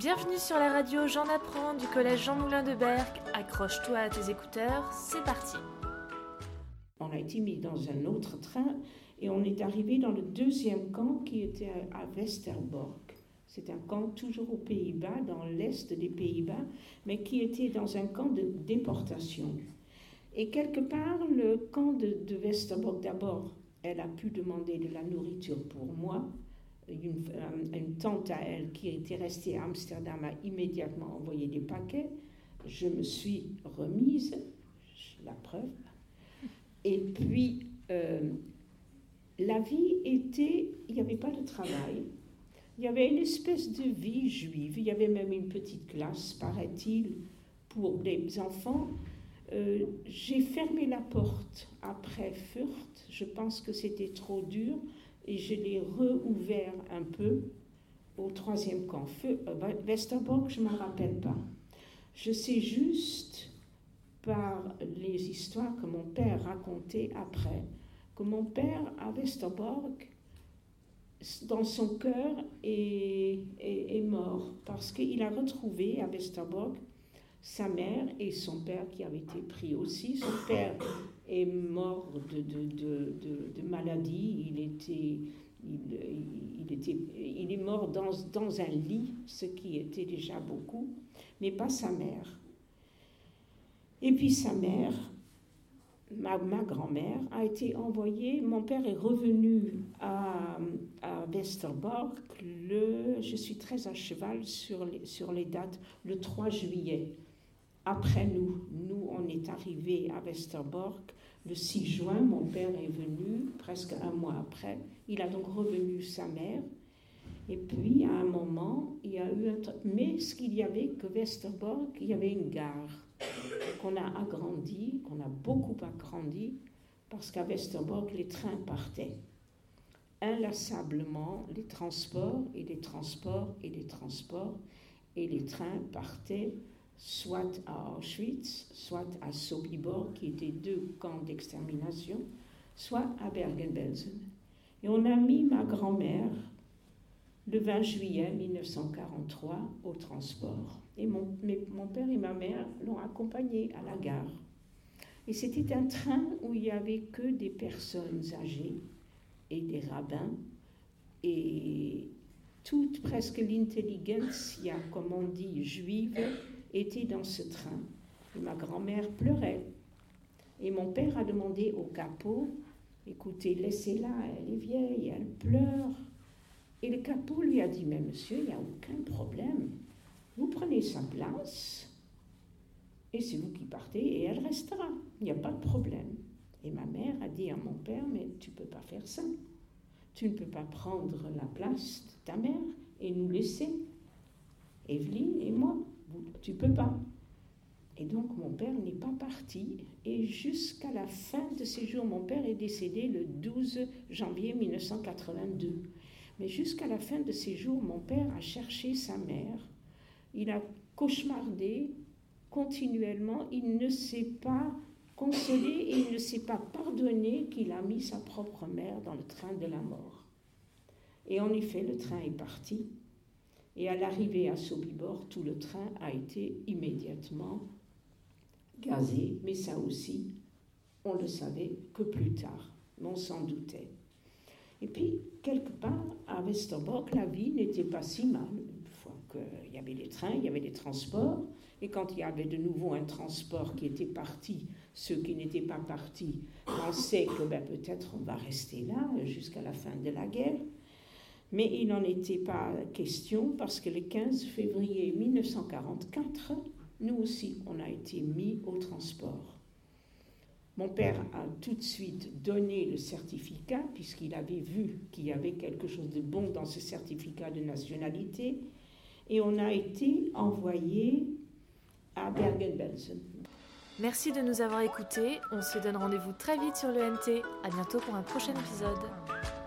Bienvenue sur la radio J'en apprends du collège Jean Moulin de Berck. Accroche-toi à tes écouteurs, c'est parti. On a été mis dans un autre train et on est arrivé dans le deuxième camp qui était à Westerbork. C'est un camp toujours aux Pays-Bas, dans l'est des Pays-Bas, mais qui était dans un camp de déportation. Et quelque part, le camp de, de Westerbork, d'abord, elle a pu demander de la nourriture pour moi, une, euh, une, tante à elle qui était restée à Amsterdam a immédiatement envoyé des paquets. Je me suis remise, la preuve. Et puis, euh, la vie était, il n'y avait pas de travail. Il y avait une espèce de vie juive. Il y avait même une petite classe, paraît-il, pour des enfants. Euh, j'ai fermé la porte après Furt. Je pense que c'était trop dur et je l'ai rouvert un peu au troisième camp. Euh, Westerbork, je ne m'en rappelle pas. Je sais juste par les histoires que mon père racontait après, que mon père à Westerbork, dans son cœur, est, est, mort parce qu'il a retrouvé à Westerbork sa mère et son père qui avaient été pris aussi. Son père est mort de, de, de, maladie, il, était, il, il, était, il est mort dans, dans un lit, ce qui était déjà beaucoup, mais pas sa mère. Et puis sa mère, ma, ma grand-mère, a été envoyée, mon père est revenu à, à Westerbork, le, je suis très à cheval sur les, sur les dates, le 3 juillet après nous. Nous, on est arrivé à Westerbork le 6 juin. Mon père est venu presque un mois après. Il a donc revenu sa mère. Et puis, à un moment, il y a eu un... Mais ce qu'il y avait que Westerbork, il y avait une gare qu'on a agrandie, qu'on a beaucoup agrandie, parce qu'à Westerbork, les trains partaient inlassablement, les transports et les transports et les transports, et les trains partaient soit à Auschwitz, soit à Sobibor, qui étaient deux camps d'extermination, soit à Bergen-Belsen. Et on a mis ma grand-mère le 20 juillet 1943 au transport. Et mon, père et ma mère l'ont accompagnée à la gare. Et c'était un train où il n'y avait que des personnes âgées et des rabbins et toute presque l'intelligentsia, comme on dit, juive, était dans ce train. Et ma grand-mère pleurait. Et mon père a demandé au capot, écoutez, laissez-la, elle est vieille, elle pleure. Et le capot lui a dit, mais monsieur, il n'y a aucun problème. Vous prenez sa place et c'est vous qui partez et elle restera. Il n'y a pas de problème. Et ma mère a dit à mon père, mais tu ne peux pas faire ça. Tu ne peux pas prendre la place de ta mère et nous laisser, Evelyne et moi tu peux pas. Et donc mon père n'est pas parti. Et jusqu'à la fin de ses jours, mon père est décédé le 12 janvier 1982. Mais jusqu'à la fin de ses jours, mon père a cherché sa mère. Il a cauchemardé continuellement. Il ne s'est pas consolé et il ne s'est pas pardonné qu'il a mis sa propre mère dans le train de la mort. Et en effet, le train est parti. Et à l'arrivée à Sobibor, tout le train a été immédiatement gazé, mais ça aussi, on le savait que plus tard, on s'en doutait. Et puis, quelque part, à Westerbork, la vie n'était pas si mal. Une fois qu'il y avait des trains, il y avait des transports, et quand il y avait de nouveau un transport qui était parti, ceux qui n'étaient pas partis pensaient que ben, peut-être on va rester là jusqu'à la fin de la guerre. Mais il n'en était pas question parce que le 15 février 1944, nous aussi, on a été mis au transport. Mon père a tout de suite donné le certificat, puisqu'il avait vu qu'il y avait quelque chose de bon dans ce certificat de nationalité, et on a été envoyé à Bergen-Belsen. Merci de nous avoir écoutés. On se donne rendez-vous très vite sur le NT. À bientôt pour un prochain épisode.